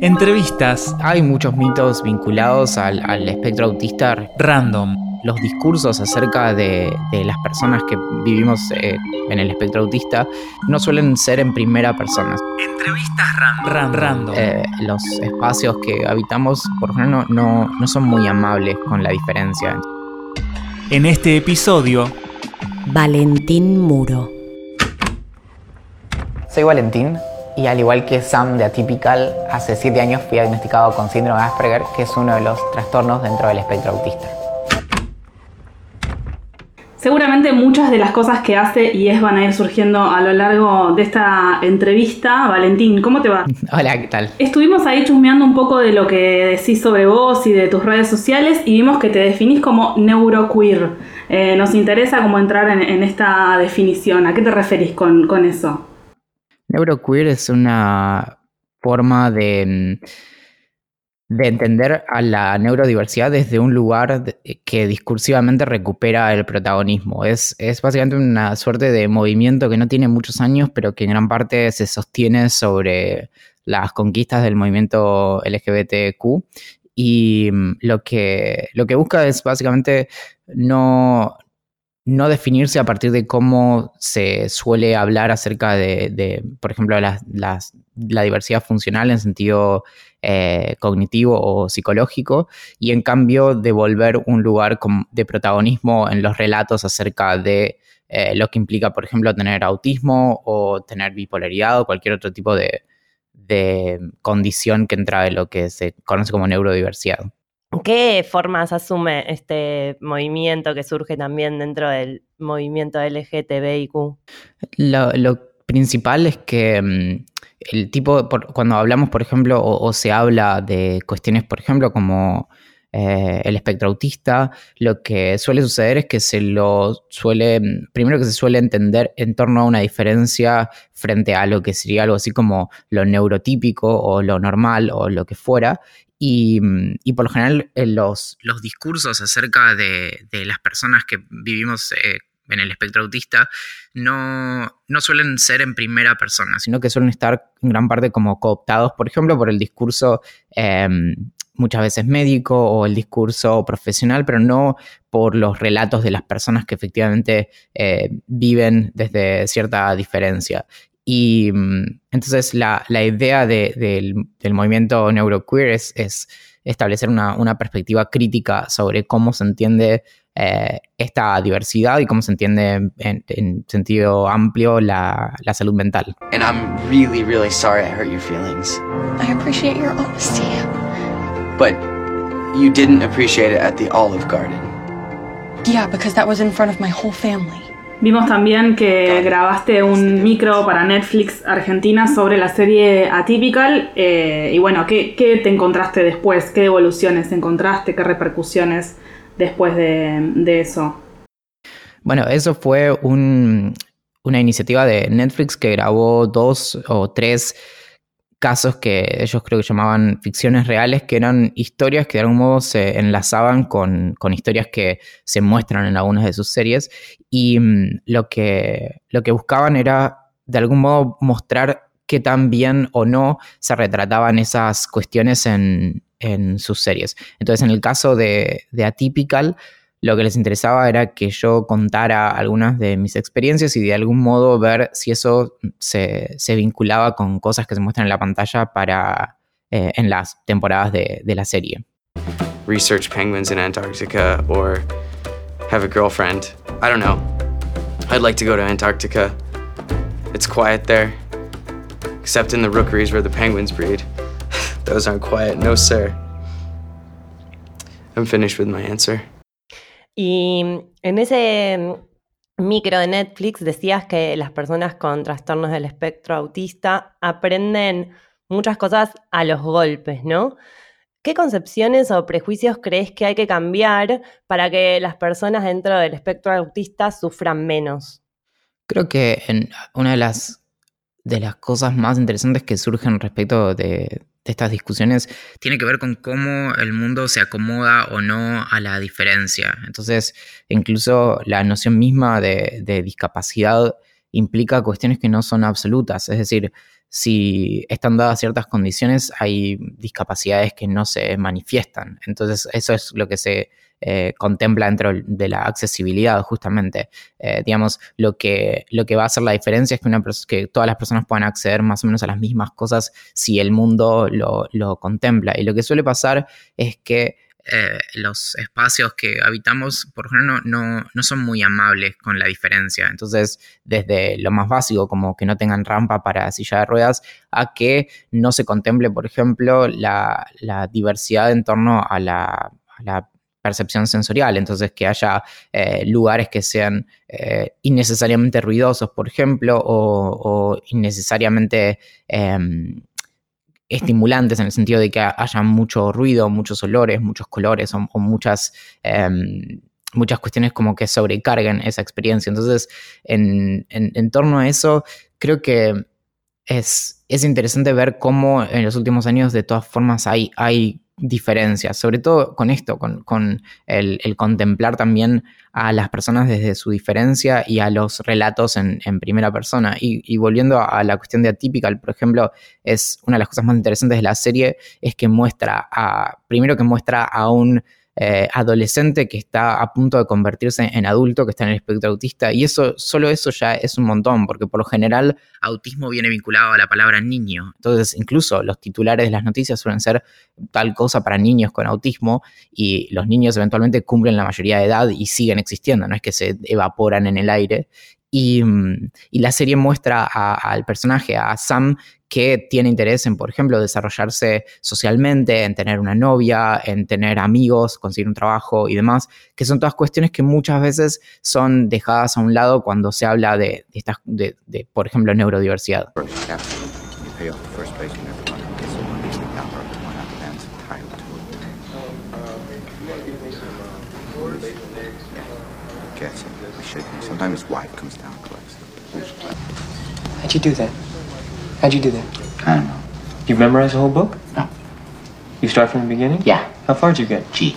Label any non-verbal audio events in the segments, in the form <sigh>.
Entrevistas. Hay muchos mitos vinculados al, espectro autista. Random. Los discursos acerca de, las personas que vivimos eh, en el espectro autista no suelen ser en primera persona. Entrevistas random. random. Eh, los espacios que habitamos, por ejemplo, no, no son muy amables con la diferencia. En este episodio, Valentín Muro. Soy Valentín y al igual que Sam de Atypical, hace 7 años fui diagnosticado con síndrome de Asperger, que es uno de los trastornos dentro del espectro autista. Seguramente muchas de las cosas que hace y es van a ir surgiendo a lo largo de esta entrevista. Valentín, ¿cómo te va? <laughs> Hola, ¿qué tal? Estuvimos ahí chusmeando un poco de lo que decís sobre vos y de tus redes sociales y vimos que te definís como neuroqueer. Eh, nos interesa cómo entrar en, esta definición. ¿A qué te referís con, con eso? Neuroqueer es una forma de, de entender a la neurodiversidad desde un lugar que discursivamente recupera el protagonismo. Es, es básicamente una suerte de movimiento que no tiene muchos años, pero que en gran parte se sostiene sobre las conquistas del movimiento LGBTQ y mm, lo que, lo que busca es básicamente no, no definirse a partir de cómo se suele hablar acerca de, por ejemplo, la, diversidad funcional en sentido eh, cognitivo o psicológico, y en cambio devolver un lugar de protagonismo en los relatos acerca de eh, lo que implica, por ejemplo, tener autismo o tener bipolaridad o cualquier otro tipo de, de condición que entra en lo que se conoce como neurodiversidad. ¿Qué formas asume este movimiento que surge también dentro del movimiento LGTBIQ? Lo, lo principal es que mm, el tipo, cuando hablamos, por ejemplo, o, se habla de cuestiones, por ejemplo, como eh, el espectro autista, lo que suele suceder es que se lo suele, mm, primero que se suele entender en torno a una diferencia frente a lo que sería algo así como lo neurotípico o lo normal o lo que fuera, Mm, y, por lo general eh, los, discursos acerca de, las personas que vivimos eh, en el espectro autista no, no, suelen ser en primera persona, sino que suelen estar en gran parte como cooptados, por ejemplo, por el discurso em, muchas veces médico o el discurso profesional, pero no por los relatos de las personas que efectivamente eh, viven desde cierta diferencia. Y mm, entonces la, idea del, movimiento neuroqueer es, es establecer una, perspectiva crítica sobre cómo se entiende eh, esta diversidad y cómo se entiende en, sentido amplio la, salud mental. And I'm really, really sorry I hurt your feelings. I appreciate your honesty. But you didn't appreciate it at the Olive Garden. Yeah, because that was in front of my whole family. Vimos también que grabaste un micro para Netflix Argentina sobre la serie Atypical. Eh, y bueno, ¿qué, te encontraste después? ¿Qué evoluciones encontraste? ¿Qué repercusiones después de, eso? Bueno, eso fue una iniciativa de Netflix que grabó dos o tres casos que ellos creo que llamaban ficciones reales, que eran historias que de algún modo se enlazaban con, historias que se muestran en algunas de sus series. Y mm, lo, que, lo que buscaban era de algún modo mostrar qué tan bien o no se retrataban esas cuestiones en, sus series. Entonces, en el caso de, de Atypical, lo que les interesaba era que yo contara algunas de mis experiencias y de algún modo ver si eso se, vinculaba con cosas que se muestran en la pantalla para eh, en las temporadas de, de la serie. Research penguins in Antarctica or have a girlfriend. I don't know. I'd like to go to Antarctica. It's quiet there. Except in the rookeries where the penguins breed. <laughs> Those aren't quiet, no sir. I'm finished with my answer. Y en ese micro de Netflix decías que las personas con trastornos del espectro autista aprenden muchas cosas a los golpes, ¿no? ¿Qué concepciones o prejuicios crees que hay que cambiar para que las personas dentro del espectro autista sufran menos? Creo que una de las, de las cosas más interesantes que surgen respecto de, de estas discusiones tiene que ver con cómo el mundo se acomoda o no a la diferencia. Entonces, incluso la noción misma de, discapacidad implica cuestiones que no son absolutas. Es decir, si están dadas ciertas condiciones, hay discapacidades que no se manifiestan. Entonces, eso es lo que se eh, contempla dentro de la accesibilidad, justamente. Eh, digamos, lo que, lo que va a hacer la diferencia es que, que todas las personas puedan acceder más o menos a las mismas cosas si el mundo lo, lo contempla. Y lo que suele pasar es que eh, los espacios que habitamos, por ejemplo, no, no, son muy amables con la diferencia. Entonces, desde lo más básico, como que no tengan rampa para silla de ruedas, a que no se contemple, por ejemplo, la, diversidad en torno a la, percepción sensorial. Entonces, que haya eh, lugares que sean eh, innecesariamente ruidosos, por ejemplo, o, innecesariamente em, estimulantes en el sentido de que haya mucho ruido, muchos olores, muchos colores o, muchas, em, muchas cuestiones como que sobrecarguen esa experiencia. Entonces, en, torno a eso, creo que es, es, interesante ver cómo en los últimos años de todas formas hay, hay diferencias, sobre todo con esto, con, el, contemplar también a las personas desde su diferencia y a los relatos en, primera persona. Y, volviendo a, la cuestión de Atypical, por ejemplo, es una de las cosas más interesantes de la serie, es que muestra a, primero que muestra a un eh, adolescente que está a punto de convertirse en adulto, que está en el espectro autista, y eso, solo eso ya es un montón, porque por lo general autismo viene vinculado a la palabra niño. Entonces, incluso los titulares de las noticias suelen ser tal cosa para niños con autismo, y los niños eventualmente cumplen la mayoría de edad y siguen existiendo, no es que se evaporan en el aire. Y, mm, la serie muestra al personaje, a Sam, que tiene interés en, por ejemplo, desarrollarse socialmente, en tener una novia, en tener amigos, conseguir un trabajo y demás, que son todas cuestiones que muchas veces son dejadas a un lado cuando se habla de, estas, de, por ejemplo, neurodiversidad. How'd you do that? How'd you do that? I don't know. You memorize the whole book? No. You start from the beginning? Yeah. How far did you get? G.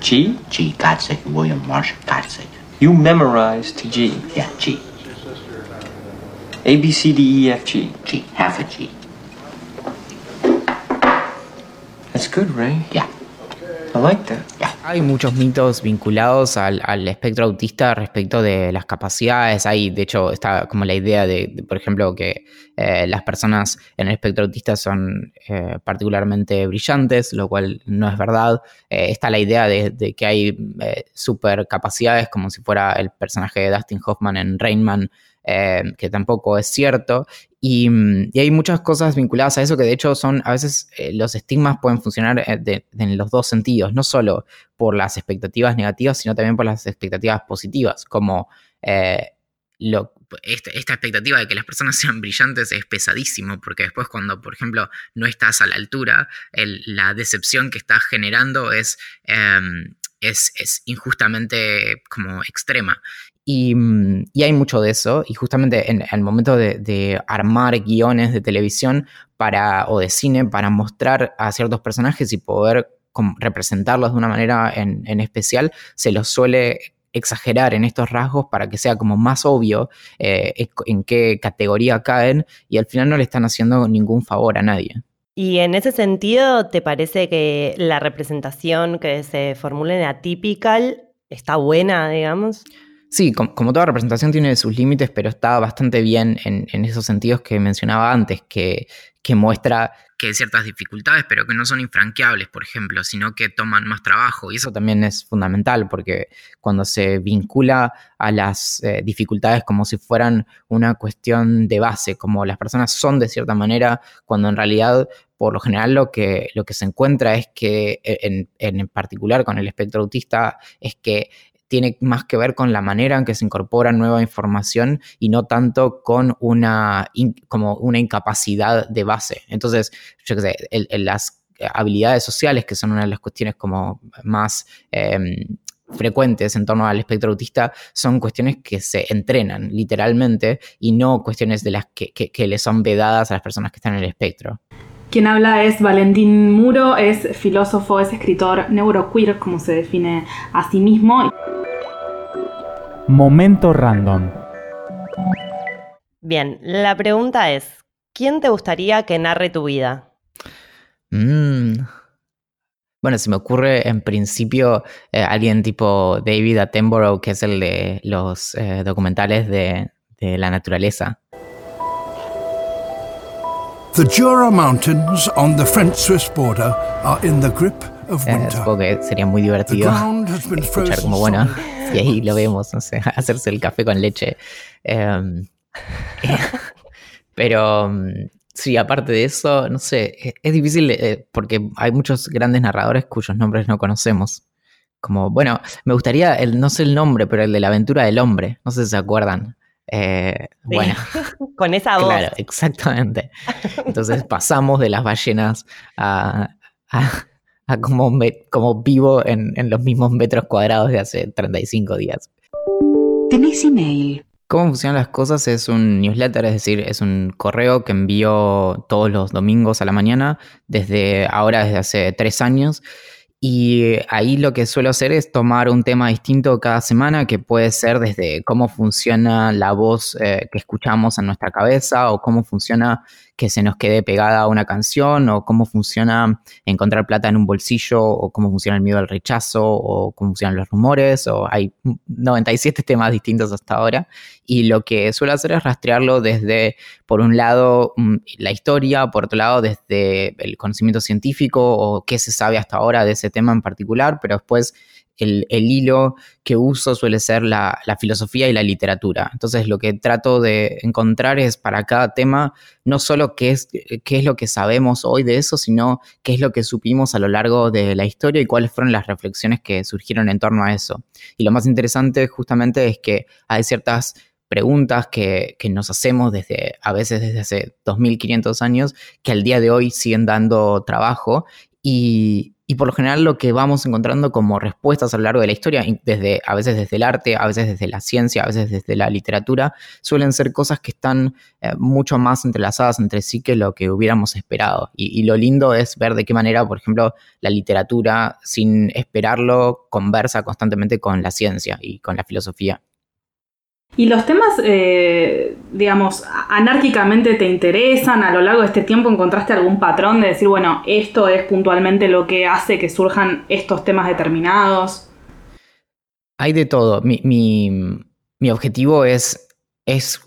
G? G. God's sake. William Marshall. God's sake. You memorized to G? Yeah, G. A, B, C, D, E, F, G. G. Half a G. That's good, Ray. Yeah. I like that. Hay muchos mitos vinculados al, espectro autista respecto de las capacidades. Hay, de hecho, está como la idea de, por ejemplo, que eh, las personas en el espectro autista son eh, particularmente brillantes, lo cual no es verdad. Eh, está la idea de, que hay super capacidades, como si fuera el personaje de Dustin Hoffman en Rainman, que tampoco es cierto. Mm, y, hay muchas cosas vinculadas a eso que de hecho son, a veces eh, los estigmas pueden funcionar eh, en los dos sentidos, no solo por las expectativas negativas, sino también por las expectativas positivas, como eh, esta, expectativa de que las personas sean brillantes es pesadísimo, porque después cuando, por ejemplo, no estás a la altura, la decepción que estás generando es, em, es, es, injustamente como extrema. Mm, y, hay mucho de eso, y justamente en el momento de, armar guiones de televisión para, o de cine para mostrar a ciertos personajes y poder representarlos de una manera en, especial, se los suele exagerar en estos rasgos para que sea como más obvio eh, en qué categoría caen y al final no le están haciendo ningún favor a nadie. Y en ese sentido, ¿te parece que la representación que se formula en Atypical está buena, digamos? Sí, como, toda representación tiene sus límites, pero está bastante bien en, esos sentidos que mencionaba antes, que, muestra que hay ciertas dificultades, pero que no son infranqueables, por ejemplo, sino que toman más trabajo. Y eso también es fundamental, porque cuando se vincula a las eh, dificultades como si fueran una cuestión de base, como las personas son de cierta manera, cuando en realidad por lo general lo que, lo que se encuentra es que, e, en, en, particular con el espectro autista, es que tiene más que ver con la manera en que se incorpora nueva información y no tanto con una, como una incapacidad de base. Entonces, yo qué sé, las habilidades sociales, que son una de las cuestiones como más... Em, frecuentes en torno al espectro autista son cuestiones que se entrenan literalmente y no cuestiones de las que, que, le son vedadas a las personas que están en el espectro. Quien habla es Valentín Muro, es filósofo, es escritor neuroqueer, como se define a sí mismo. Momento random. Bien, la pregunta es, ¿quién te gustaría que narre tu vida? Mm. Bueno, se me ocurre en principio eh, alguien tipo David Attenborough, que es el de los eh, documentales de, de la naturaleza. The Jura Mountains on the French-Swiss border are in the grip of Eh, winter. supongo que sería muy divertido escuchar como, bueno, <laughs> y ahí lo vemos, no sé, <laughs> hacerse el café con leche. Em, <laughs> pero mm, sí, aparte de eso, no sé, es, es difícil eh, porque hay muchos grandes narradores cuyos nombres no conocemos. Como, bueno, me gustaría, el, no sé el nombre, pero el de la aventura del hombre, no sé si se acuerdan. Eh, Sí. Bueno, <laughs> Con esa voz. claro, exactamente. Entonces pasamos de las ballenas a, a, a como, me- como vivo en, en los mismos metros cuadrados de hace 35 días. ¿Tenés email? ¿Cómo funcionan las cosas? Es un newsletter, es decir, es un correo que envío todos los domingos a la mañana, desde ahora, desde hace tres años. Y ahí lo que suelo hacer es tomar un tema distinto cada semana, que puede ser desde cómo funciona la voz eh, que escuchamos en nuestra cabeza, o cómo funciona que se nos quede pegada una canción, o cómo funciona encontrar plata en un bolsillo, o cómo funciona el miedo al rechazo, o cómo funcionan los rumores, o hay 97 temas distintos hasta ahora. Y lo que suelo hacer es rastrearlo desde, por un lado, mm, la historia, por otro lado, desde el conocimiento científico o qué se sabe hasta ahora de ese tema en particular, pero después el, hilo que uso suele ser la, la filosofía y la literatura. Entonces lo que trato de encontrar es para cada tema no solo qué es, qué es lo que sabemos hoy de eso, sino qué es lo que supimos a lo largo de la historia y cuáles fueron las reflexiones que surgieron en torno a eso. Y lo más interesante justamente es que hay ciertas preguntas que, que nos hacemos desde, a veces desde hace 2500 años, que al día de hoy siguen dando trabajo y, y por lo general lo que vamos encontrando como respuestas a lo largo de la historia, desde, a veces desde el arte, a veces desde la ciencia, a veces desde la literatura, suelen ser cosas que están eh, mucho más entrelazadas entre sí que lo que hubiéramos esperado. Y lo lindo es ver de qué manera, por ejemplo, la literatura, sin esperarlo, conversa constantemente con la ciencia y con la filosofía. ¿Y los temas, eh, digamos, anárquicamente te interesan? ¿A lo largo de este tiempo encontraste algún patrón de decir, bueno, esto es puntualmente lo que hace que surjan estos temas determinados? Hay de todo. Mi, mi- mi objetivo es, es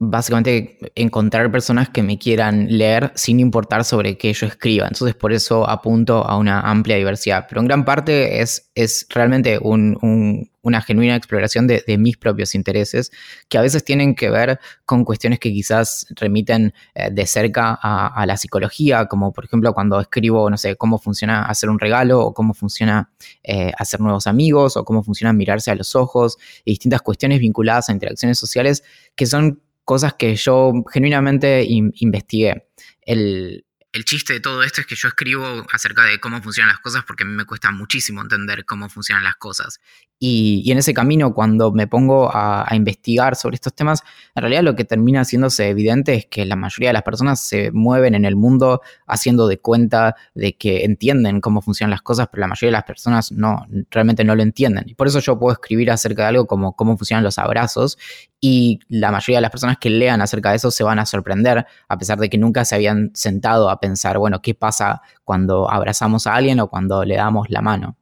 básicamente encontrar personas que me quieran leer sin importar sobre qué yo escriba. Entonces por eso apunto a una amplia diversidad. Pero en gran parte es, es realmente un- un- una genuina exploración de, de mis propios intereses, que a veces tienen que ver con cuestiones que quizás remiten eh, de cerca a, a la psicología, como por ejemplo cuando escribo, no sé, cómo funciona hacer un regalo o cómo funciona eh, hacer nuevos amigos o cómo funciona mirarse a los ojos y distintas cuestiones vinculadas a interacciones sociales que son cosas que yo genuinamente in- investigué. El, el chiste de todo esto es que yo escribo acerca de cómo funcionan las cosas porque a mí me cuesta muchísimo entender cómo funcionan las cosas. Y, y en ese camino, cuando me pongo a, a investigar sobre estos temas, en realidad lo que termina haciéndose evidente es que la mayoría de las personas se mueven en el mundo haciendo de cuenta de que entienden cómo funcionan las cosas, pero la mayoría de las personas no, realmente no lo entienden. Y por eso yo puedo escribir acerca de algo como cómo funcionan los abrazos y la mayoría de las personas que lean acerca de eso se van a sorprender, a pesar de que nunca se habían sentado a pensar, bueno, ¿qué pasa cuando abrazamos a alguien o cuando le damos la mano?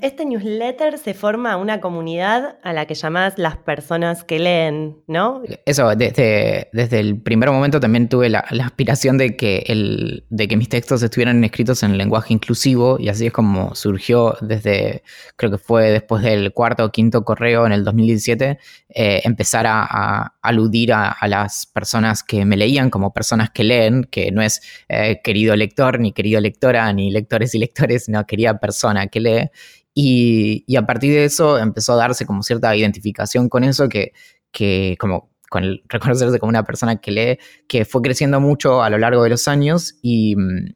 Este newsletter se forma una comunidad a la que llamás las personas que leen, ¿no? Eso, desde, el primer momento también tuve la, aspiración de que, mis textos estuvieran escritos en lenguaje inclusivo y así es como surgió desde, creo que fue después del cuarto o quinto correo en el 2017, eh, empezar a, aludir a, a, las personas que me leían como personas que leen, que no es eh, querido lector, ni querido lectora, ni lectores y lectores, sino querida persona que lee. Y, a partir de eso empezó a darse como cierta identificación con eso que, que como con <laughs> reconocerse como una persona que lee, que fue creciendo mucho a lo largo de los años y mmm,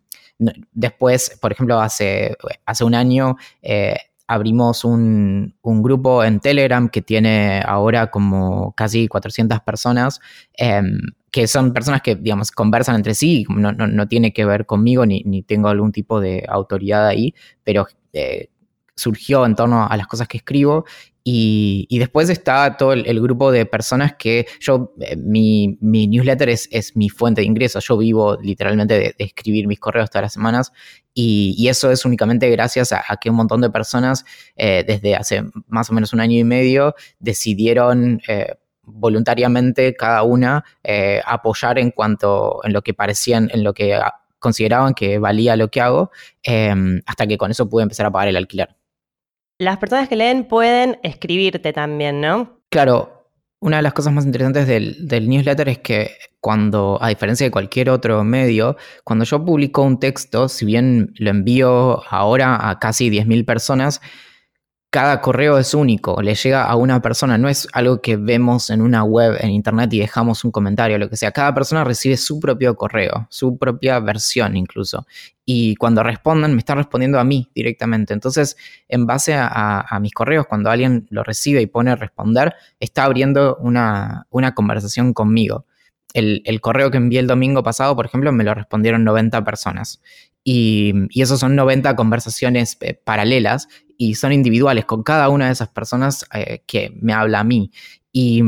después, por ejemplo, hace, hace un año eh, abrimos un, un, grupo en Telegram que tiene ahora como casi 400 personas, eh, que son personas que, digamos, conversan entre sí, no, no, no tiene que ver conmigo ni, ni, tengo algún tipo de autoridad ahí, pero... Eh, surgió en torno a las cosas que escribo. Y, y después está todo el, grupo de personas que yo, eh, mi, mi, newsletter es, es, mi fuente de ingresos, yo vivo literalmente de, escribir mis correos todas las semanas. Y, y eso es únicamente gracias a, que un montón de personas eh, desde hace más o menos un año y medio decidieron... Eh, voluntariamente cada una apoyar en cuanto en lo que parecían en lo que consideraban que valía lo que hago hasta que con eso pude empezar a pagar el alquiler las personas que leen pueden escribirte también, ¿no? Claro, una de las cosas más interesantes del, newsletter es que cuando, a diferencia de cualquier otro medio, cuando yo publico un texto, si bien lo envío ahora a casi 10.000 personas, cada correo es único, le llega a una persona, no es algo que vemos en una web, en internet y dejamos un comentario, lo que sea. Cada persona recibe su propio correo, su propia versión incluso. Y cuando respondan, me están respondiendo a mí directamente. Entonces, en base a, mis correos, cuando alguien lo recibe y pone responder, está abriendo una, una conversación conmigo. El, el, correo que envié el domingo pasado, por ejemplo, me lo respondieron 90 personas. Y, y esos son 90 conversaciones eh, paralelas y son individuales con cada una de esas personas eh, que me habla a mí. Y,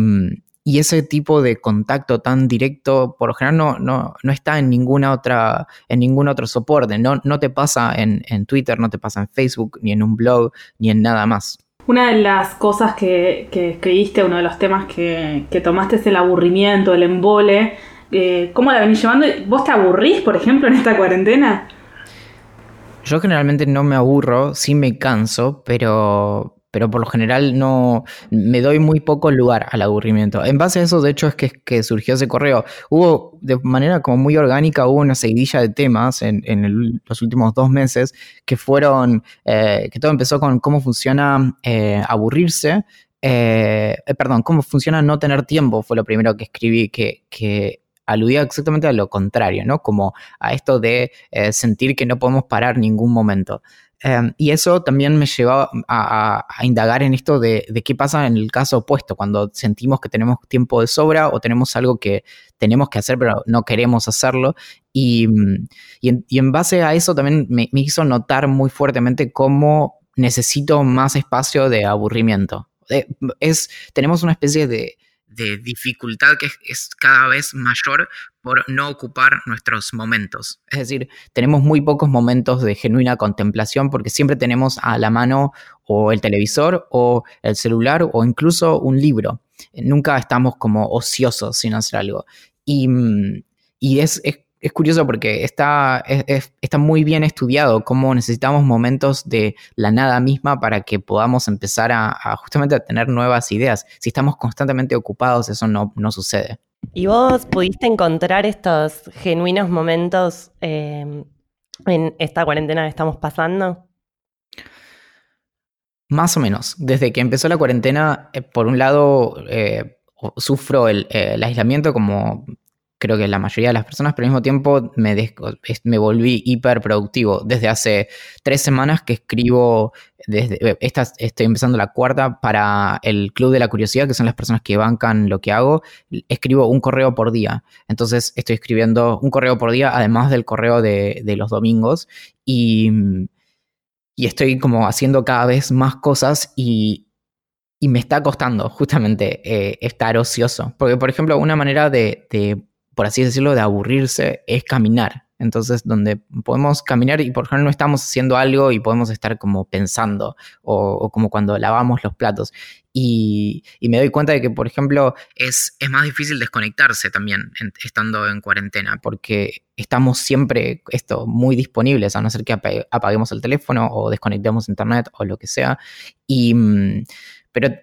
ese tipo de contacto tan directo, por lo general, no, no, no está en ninguna otra, en ningún otro soporte. No, no te pasa en, en Twitter, no te pasa en Facebook, ni en un blog, ni en nada más. Una de las cosas que, que escribiste, uno de los temas que, que, tomaste es el aburrimiento, el embole. Eh, ¿Cómo la venís llevando? ¿Vos te aburrís, por ejemplo, en esta cuarentena? Yo generalmente no me aburro, sí me canso, pero, pero por lo general no me doy muy poco lugar al aburrimiento. En base a eso, de hecho, es que, que surgió ese correo. Hubo de manera como muy orgánica, hubo una seguidilla de temas en, en los últimos dos meses que fueron, eh, que todo empezó con cómo funciona eh, aburrirse. Eh, perdón, cómo funciona no tener tiempo, fue lo primero que escribí, que, que aludía exactamente a lo contrario, ¿no? Como a esto de eh, sentir que no podemos parar ningún momento. Um, y eso también me llevó a, indagar en esto de, qué pasa en el caso opuesto, cuando sentimos que tenemos tiempo de sobra o tenemos algo que tenemos que hacer pero no queremos hacerlo. Y, y en, base a eso también me, me, hizo notar muy fuertemente cómo necesito más espacio de aburrimiento. Eh, es, tenemos una especie de, de dificultad que es cada vez mayor por no ocupar nuestros momentos. Es decir, tenemos muy pocos momentos de genuina contemplación porque siempre tenemos a la mano o el televisor o el celular o incluso un libro. Nunca estamos como ociosos sin hacer algo. Y, y es, es es curioso porque está, es, está muy bien estudiado cómo necesitamos momentos de la nada misma para que podamos empezar a, a justamente a tener nuevas ideas. Si estamos constantemente ocupados, eso no, no sucede. ¿Y vos pudiste encontrar estos genuinos momentos eh, en esta cuarentena que estamos pasando? Más o menos. Desde que empezó la cuarentena, eh, por un lado, eh, sufro el, el aislamiento como creo que la mayoría de las personas, pero al mismo tiempo me, me volví hiperproductivo. Desde hace tres semanas que escribo, desde esta, estoy empezando la cuarta para el Club de la Curiosidad, que son las personas que bancan lo que hago, escribo un correo por día. Entonces estoy escribiendo un correo por día, además del correo de, de los domingos, y, y estoy como haciendo cada vez más cosas y, y me está costando justamente eh, estar ocioso. Porque, por ejemplo, una manera de por así decirlo, de aburrirse es caminar. Entonces, donde podemos caminar y por ejemplo no estamos haciendo algo y podemos estar como pensando o, como cuando lavamos los platos. Y, me doy cuenta de que, por ejemplo, es, es más difícil desconectarse también estando en cuarentena porque estamos siempre esto, muy disponibles, a no ser que apaguemos el teléfono o desconectemos internet o lo que sea. Mm,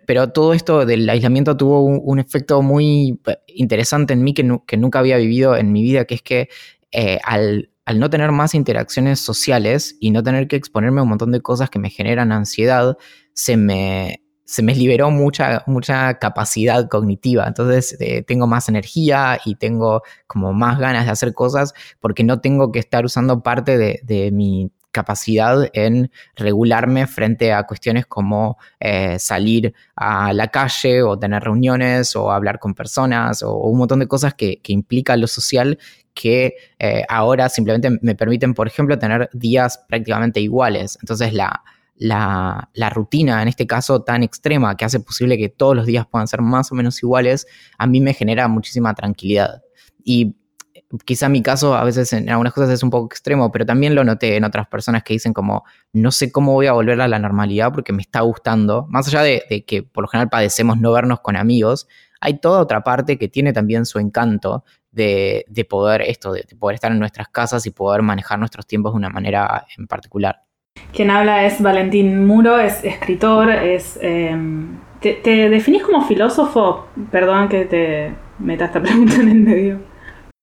pero, todo esto del aislamiento tuvo un, efecto muy interesante en mí que, nu que, nunca había vivido en mi vida, que es que eh, al, no tener más interacciones sociales y no tener que exponerme a un montón de cosas que me generan ansiedad, se me, se me liberó mucha, mucha capacidad cognitiva. Entonces eh, tengo más energía y tengo como más ganas de hacer cosas porque no tengo que estar usando parte de mi capacidad en regularme frente a cuestiones como eh, salir a la calle o tener reuniones o hablar con personas o, un montón de cosas que, que implica lo social que eh, ahora simplemente me permiten, por ejemplo, tener días prácticamente iguales. Entonces la, la, la, rutina, en este caso tan extrema, que hace posible que todos los días puedan ser más o menos iguales, a mí me genera muchísima tranquilidad. Y quizá mi caso a veces en algunas cosas es un poco extremo, pero también lo noté en otras personas que dicen como, no sé cómo voy a volver a la normalidad porque me está gustando, más allá de, que por lo general padecemos no vernos con amigos, hay toda otra parte que tiene también su encanto de, poder esto, de, poder estar en nuestras casas y poder manejar nuestros tiempos de una manera en particular. Quien habla es Valentín Muro, es escritor, es... Em, ¿te, ¿Te definís como filósofo? Perdón que te meta esta pregunta en el medio.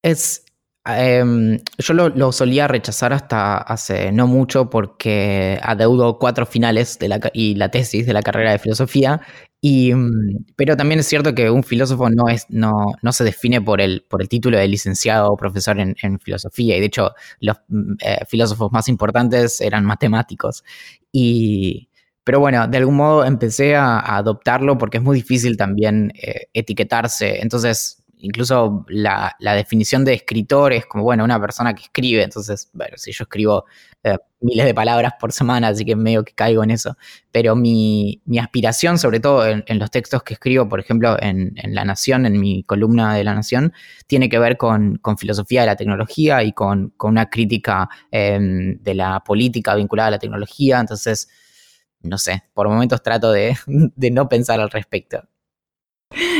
Es. Em, yo lo, solía rechazar hasta hace no mucho porque adeudo cuatro finales y la tesis de la carrera de filosofía. Y, mm, pero también es cierto que un filósofo no, es, no, no se define por el, por el título de licenciado o profesor en, filosofía. Y de hecho, los mm, eh, filósofos más importantes eran matemáticos. Y, pero bueno, de algún modo empecé a, adoptarlo porque es muy difícil también eh, etiquetarse. Entonces incluso la, definición de escritor es como, bueno, una persona que escribe, entonces, bueno, si yo escribo eh, miles de palabras por semana, así que medio que caigo en eso, pero mi, aspiración, sobre todo en, los textos que escribo, por ejemplo, en, La Nación, en mi columna de La Nación, tiene que ver con, filosofía de la tecnología y con, una crítica em, de la política vinculada a la tecnología, entonces, no sé, por momentos trato de <laughs> no pensar al respecto.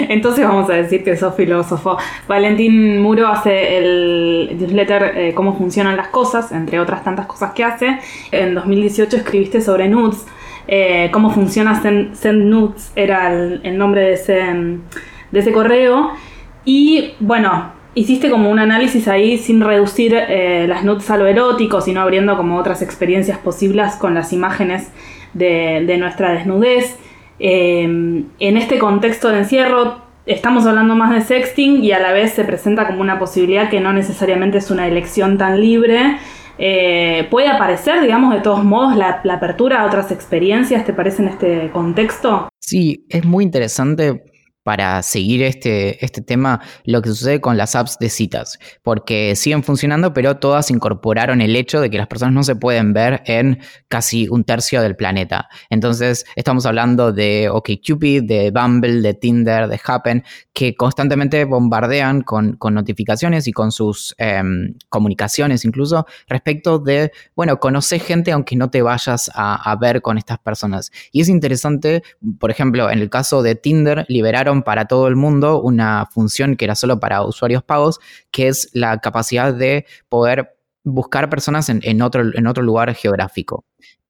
Entonces vamos a decir que sos filósofo. Valentín Muro hace el newsletter eh, Cómo funcionan las cosas, entre otras tantas cosas que hace. En 2018 escribiste sobre nudes. Eh, cómo funciona Send, Nudes era el, nombre de ese, correo. Y bueno, hiciste como un análisis ahí sin reducir eh, las nudes a lo erótico, sino abriendo como otras experiencias posibles con las imágenes de nuestra desnudez. Em, en este contexto de encierro estamos hablando más de sexting y a la vez se presenta como una posibilidad que no necesariamente es una elección tan libre. Eh, ¿Puede aparecer, digamos, de todos modos la, la apertura a otras experiencias, te parece, en este contexto? Sí, es muy interesante para seguir este, este tema lo que sucede con las apps de citas, porque siguen funcionando, pero todas incorporaron el hecho de que las personas no se pueden ver en casi un tercio del planeta. Entonces, estamos hablando de OkCupid, de Bumble, de Tinder, de Happen, que constantemente bombardean con, notificaciones y con sus em, comunicaciones incluso respecto de, bueno, conoce gente aunque no te vayas a ver con estas personas. Y es interesante, por ejemplo, en el caso de Tinder, liberaron para todo el mundo una función que era solo para usuarios pagos, que es la capacidad de poder buscar personas en, otro, en otro lugar geográfico.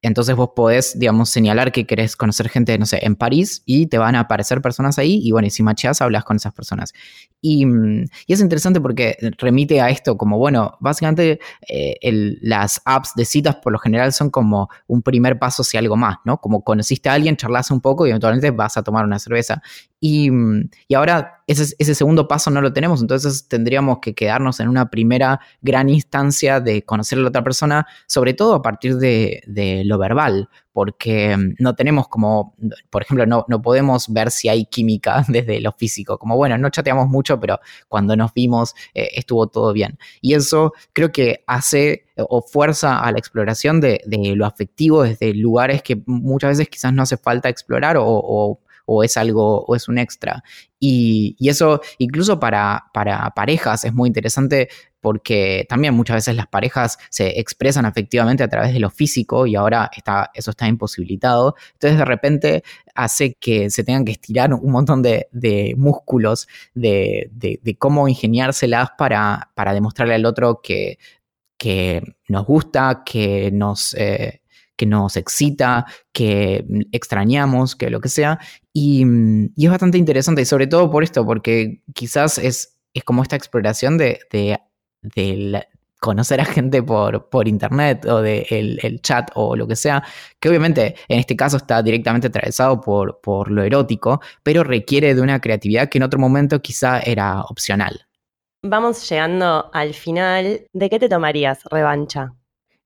Entonces vos podés, digamos, señalar que querés conocer gente, no sé, en París y te van a aparecer personas ahí y bueno, y si macheas hablas con esas personas. Y, mm, es interesante porque remite a esto como, bueno, básicamente eh, las apps de citas por lo general son como un primer paso hacia algo más, ¿no? Como conociste a alguien, charlas un poco y eventualmente vas a tomar una cerveza. Y, mm, y ahora ese, ese, segundo paso no lo tenemos, entonces tendríamos que quedarnos en una primera gran instancia de conocer a la otra persona, sobre todo a partir de, de lo verbal, porque mm, no tenemos como, por ejemplo, no, no, podemos ver si hay química <laughs> desde lo físico, como bueno, no chateamos mucho, pero cuando nos vimos eh, estuvo todo bien. Y eso creo que hace o fuerza a la exploración de, de, lo afectivo desde lugares que muchas veces quizás no hace falta explorar o o es algo, o es un extra. Y, eso incluso para, para parejas es muy interesante porque también muchas veces las parejas se expresan afectivamente a través de lo físico y ahora está, eso está imposibilitado. Entonces de repente hace que se tengan que estirar un montón de, músculos de, cómo ingeniárselas para, para demostrarle al otro que, que nos gusta, que nos... Eh, que nos excita, que extrañamos, que lo que sea. Y, es bastante interesante, y sobre todo por esto, porque quizás es, es como esta exploración de, conocer a gente por, por internet o de el, chat o lo que sea, que obviamente en este caso está directamente atravesado por, por lo erótico, pero requiere de una creatividad que en otro momento quizá era opcional. Vamos llegando al final. ¿De qué te tomarías revancha?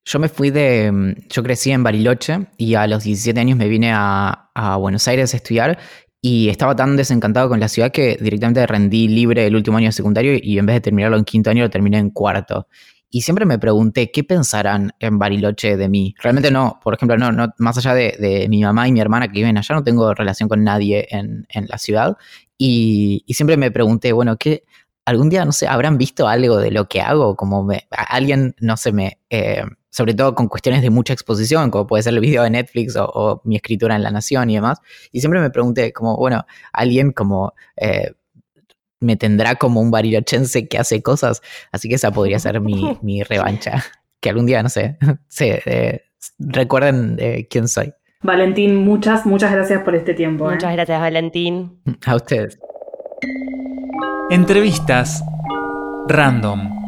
Yo me fui de. Mm, yo crecí en Bariloche y a los 17 años me vine a, Buenos Aires a estudiar y estaba tan desencantado con la ciudad que directamente rendí libre el último año de secundario y en vez de terminarlo en quinto año lo terminé en cuarto. y siempre me pregunté qué pensarán en Bariloche de mí. Realmente no, por ejemplo, no, no más allá de, de mi mamá y mi hermana que viven allá, no tengo relación con nadie en, en la ciudad. Y, y, siempre me pregunté, bueno, ¿qué, algún día, no sé, habrán visto algo de lo que hago? Como me, alguien, no sé, me... Eh, sobre todo con cuestiones de mucha exposición, como puede ser el video de Netflix o, o, mi escritura en La Nación y demás. Y siempre me pregunté, como, bueno, alguien como eh, me tendrá como un barilochense que hace cosas, así que esa podría ser mi, <laughs> mi revancha. Que algún día, no sé, <laughs> se, eh, recuerden eh, quién soy. Valentín, muchas, muchas gracias por este tiempo. Muchas ¿eh? gracias, Valentín. <laughs> A ustedes. Entrevistas random.